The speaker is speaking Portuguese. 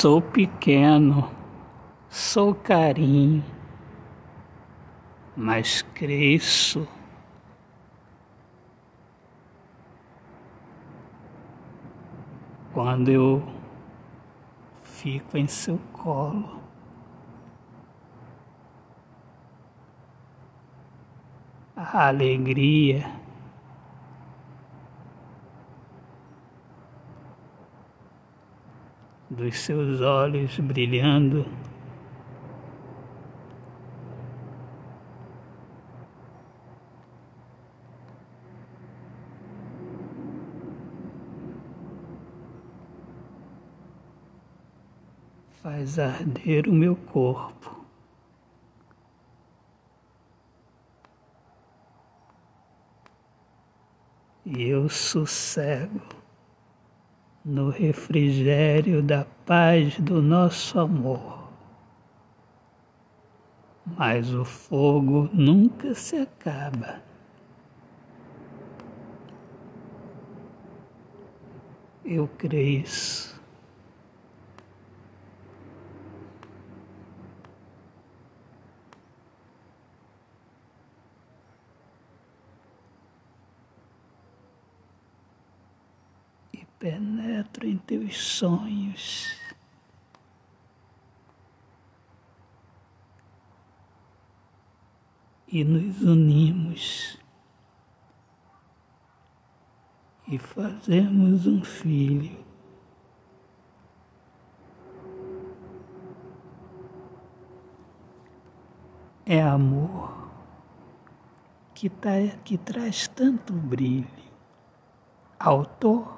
Sou pequeno, sou carinho, mas cresço. Quando eu fico em seu colo. A alegria dos seus olhos brilhando. Faz arder o meu corpo. E eu sossego no refrigério da paz do nosso amor. Mas o fogo nunca se acaba. Eu cresço. Penetro em teus sonhos. E nos unimos e fazemos um filho. É amor que, tá, que traz tanto brilho. Autor